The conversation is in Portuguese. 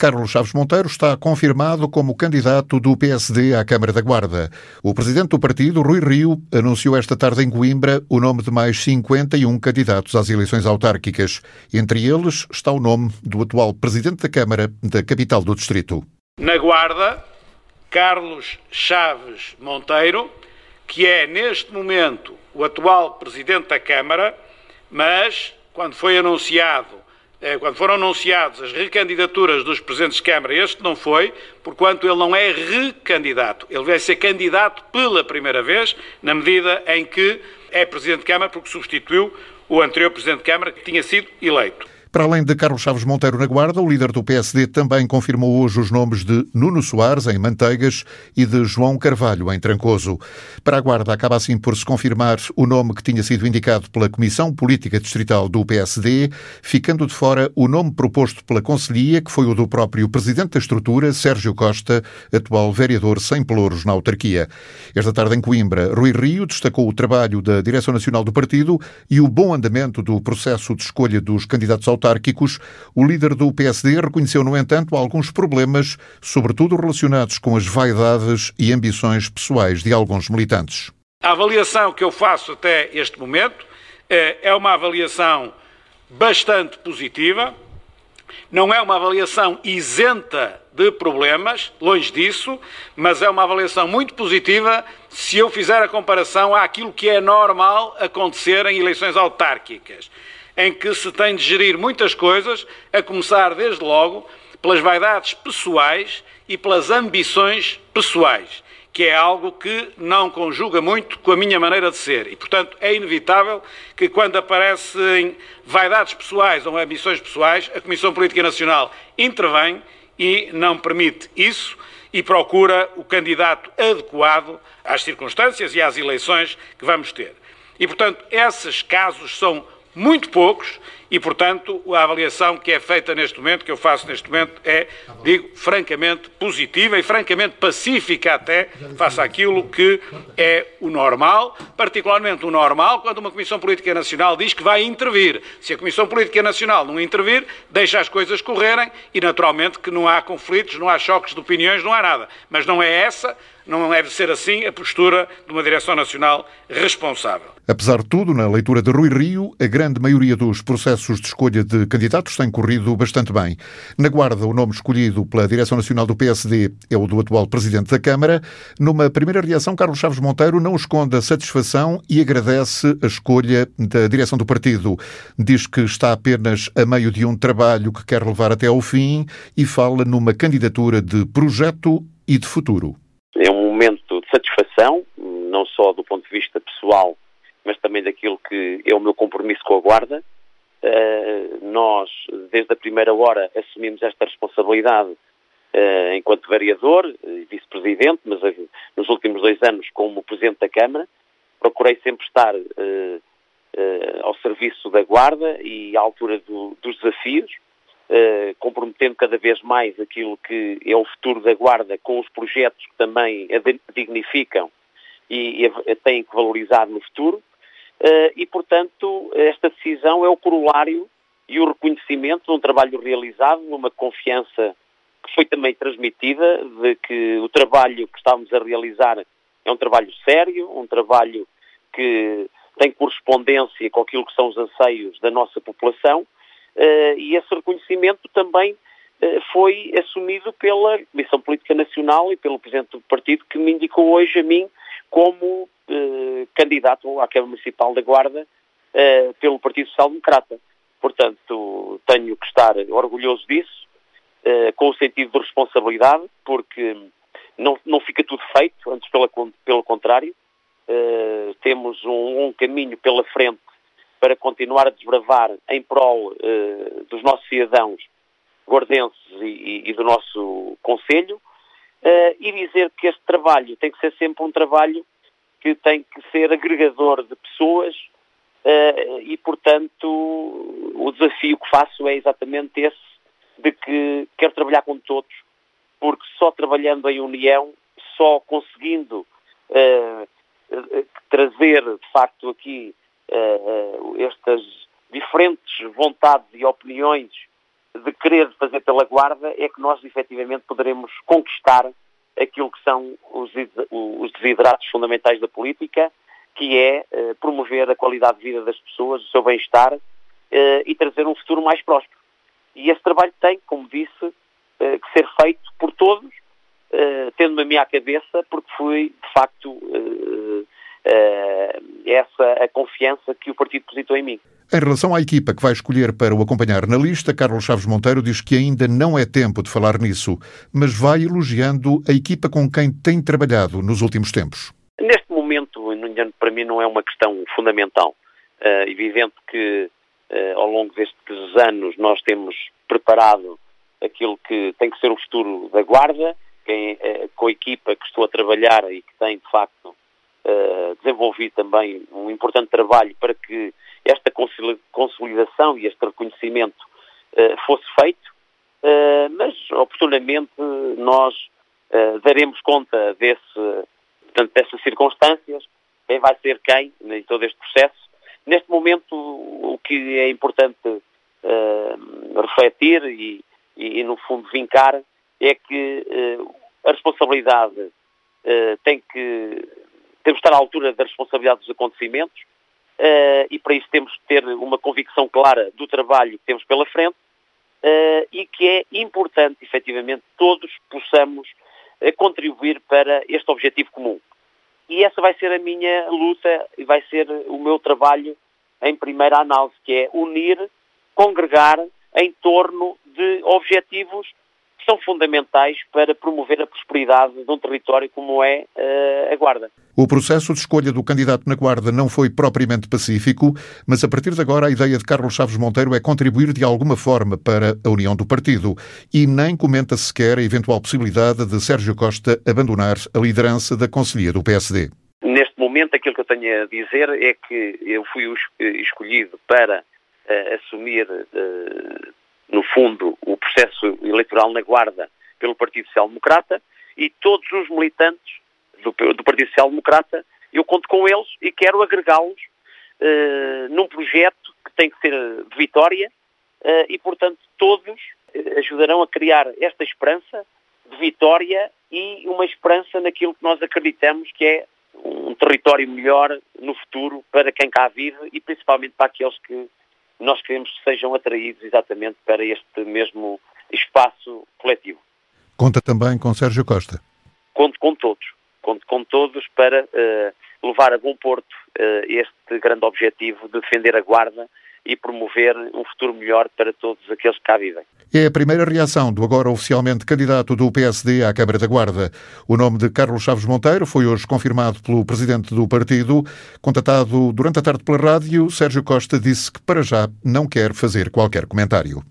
Carlos Chaves Monteiro está confirmado como candidato do PSD à Câmara da Guarda. O presidente do partido, Rui Rio, anunciou esta tarde em Coimbra o nome de mais 51 candidatos às eleições autárquicas. Entre eles está o nome do atual presidente da Câmara da capital do distrito. Na Guarda, Carlos Chaves Monteiro, que é neste momento o atual presidente da Câmara, mas quando foi anunciado quando foram anunciados as recandidaturas dos presidentes de Câmara, este não foi, porquanto ele não é recandidato. Ele vai ser candidato pela primeira vez, na medida em que é presidente de Câmara, porque substituiu o anterior presidente de Câmara, que tinha sido eleito. Para além de Carlos Chaves Monteiro na Guarda, o líder do PSD também confirmou hoje os nomes de Nuno Soares, em Manteigas, e de João Carvalho, em Trancoso. Para a Guarda, acaba assim por se confirmar o nome que tinha sido indicado pela Comissão Política Distrital do PSD, ficando de fora o nome proposto pela Conselhia, que foi o do próprio presidente da estrutura, Sérgio Costa, atual vereador sem pelouros na autarquia. Esta tarde em Coimbra, Rui Rio destacou o trabalho da Direção Nacional do Partido e o bom andamento do processo de escolha dos candidatos ao autárquicos, o líder do PSD reconheceu, no entanto, alguns problemas, sobretudo relacionados com as vaidades e ambições pessoais de alguns militantes. A avaliação que eu faço até este momento eh, é uma avaliação bastante positiva, não é uma avaliação isenta de problemas, longe disso, mas é uma avaliação muito positiva se eu fizer a comparação àquilo que é normal acontecer em eleições autárquicas em que se tem de gerir muitas coisas, a começar desde logo pelas vaidades pessoais e pelas ambições pessoais, que é algo que não conjuga muito com a minha maneira de ser. E, portanto, é inevitável que quando aparecem vaidades pessoais ou ambições pessoais, a Comissão Política Nacional intervém e não permite isso e procura o candidato adequado às circunstâncias e às eleições que vamos ter. E, portanto, esses casos são muito poucos e, portanto, a avaliação que é feita neste momento, que eu faço neste momento, é, digo, francamente positiva e francamente pacífica até, face àquilo que é o normal, particularmente o normal quando uma Comissão Política Nacional diz que vai intervir. Se a Comissão Política Nacional não intervir, deixa as coisas correrem e, naturalmente, que não há conflitos, não há choques de opiniões, não há nada. Mas não é essa, não deve ser assim a postura de uma Direção Nacional responsável. Apesar de tudo, na leitura de Rui Rio, a grande maioria dos processos de escolha de candidatos tem corrido bastante bem. Na Guarda, o nome escolhido pela Direção Nacional do PSD é o do atual Presidente da Câmara. Numa primeira reação, Carlos Chaves Monteiro não esconde a satisfação e agradece a escolha da direção do partido. Diz que está apenas a meio de um trabalho que quer levar até ao fim e fala numa candidatura de projeto e de futuro. É um momento de satisfação, não só do ponto de vista pessoal mas também daquilo que é o meu compromisso com a Guarda. Uh, nós, desde a primeira hora, assumimos esta responsabilidade uh, enquanto vereador e vice-presidente, mas uh, nos últimos dois anos como presidente da Câmara. Procurei sempre estar ao serviço da Guarda e à altura do, dos desafios, comprometendo cada vez mais aquilo que é o futuro da Guarda com os projetos que também a dignificam e, e têm que valorizar no futuro. Uh, e, portanto, esta decisão é o corolário e o reconhecimento de um trabalho realizado, numa confiança que foi também transmitida de que o trabalho que estávamos a realizar é um trabalho sério, um trabalho que tem correspondência com aquilo que são os anseios da nossa população uh, e esse reconhecimento também uh, foi assumido pela Comissão Política Nacional e pelo Presidente do Partido que me indicou hoje a mim como eh, candidato à Câmara Municipal da Guarda eh, pelo Partido Social Democrata. Portanto, tenho que estar orgulhoso disso, eh, com o sentido de responsabilidade, porque não, não fica tudo feito, antes pela, pelo contrário. Temos um, um, caminho pela frente para continuar a desbravar em prol dos nossos cidadãos guardenses e, e do nosso Conselho, Uh, e dizer que este trabalho tem que ser sempre um trabalho que tem que ser agregador de pessoas uh, e, portanto, o desafio que faço é exatamente esse, de que quero trabalhar com todos, porque só trabalhando em união, só conseguindo uh, trazer, de facto, aqui estas diferentes vontades e opiniões de querer fazer pela Guarda é que nós efetivamente poderemos conquistar aquilo que são os, os desideratos fundamentais da política, que é eh, promover a qualidade de vida das pessoas, o seu bem-estar eh, e trazer um futuro mais próspero. E esse trabalho tem, como disse, eh, que ser feito por todos, eh, tendo-me a minha cabeça, porque fui, de facto, eh, eh, essa a confiança que o partido depositou em mim. Em relação à equipa que vai escolher para o acompanhar na lista, Carlos Chaves Monteiro diz que ainda não é tempo de falar nisso, mas vai elogiando a equipa com quem tem trabalhado nos últimos tempos. Neste momento, para mim, não é uma questão fundamental. É evidente que eh, ao longo destes anos nós temos preparado aquilo que tem que ser o futuro da Guarda, quem, eh, com a equipa que estou a trabalhar e que tem, de facto, desenvolvido também um importante trabalho para que esta consolidação e este reconhecimento uh, fosse feito, uh, mas oportunamente nós uh, daremos conta desse, portanto, dessas circunstâncias, quem vai ser quem em todo este processo. Neste momento, o que é importante refletir e, e, no fundo, vincar é que a responsabilidade tem que temos que estar à altura da responsabilidade dos acontecimentos, uh, e para isso temos que ter uma convicção clara do trabalho que temos pela frente uh, e que é importante, efetivamente, todos possamos uh, contribuir para este objetivo comum. E essa vai ser a minha luta e vai ser o meu trabalho em primeira análise, que é unir, congregar em torno de objetivos são fundamentais para promover a prosperidade de um território como é uh, a Guarda. O processo de escolha do candidato na Guarda não foi propriamente pacífico, mas a partir de agora a ideia de Carlos Chaves Monteiro é contribuir de alguma forma para a união do partido e nem comenta sequer a eventual possibilidade de Sérgio Costa abandonar a liderança da Conselhia do PSD. Neste momento, aquilo que eu tenho a dizer é que eu fui escolhido para uh, assumir uh, no fundo, o processo eleitoral na Guarda pelo Partido Social Democrata e todos os militantes do, do Partido Social Democrata, eu conto com eles e quero agregá-los uh, num projeto que tem que ser de vitória uh, e, portanto, todos eh, ajudarão a criar esta esperança de vitória e uma esperança naquilo que nós acreditamos que é um território melhor no futuro para quem cá vive e principalmente para aqueles que nós queremos que sejam atraídos exatamente para este mesmo espaço coletivo. Conta também com Sérgio Costa. Conto com todos. Conto com todos para uh, levar a bom porto uh, este grande objetivo de defender a Guarda e promover um futuro melhor para todos aqueles que cá vivem. É a primeira reação do agora oficialmente candidato do PSD à Câmara da Guarda. O nome de Carlos Chaves Monteiro foi hoje confirmado pelo presidente do partido. Contatado durante a tarde pela rádio, Sérgio Costa disse que para já não quer fazer qualquer comentário.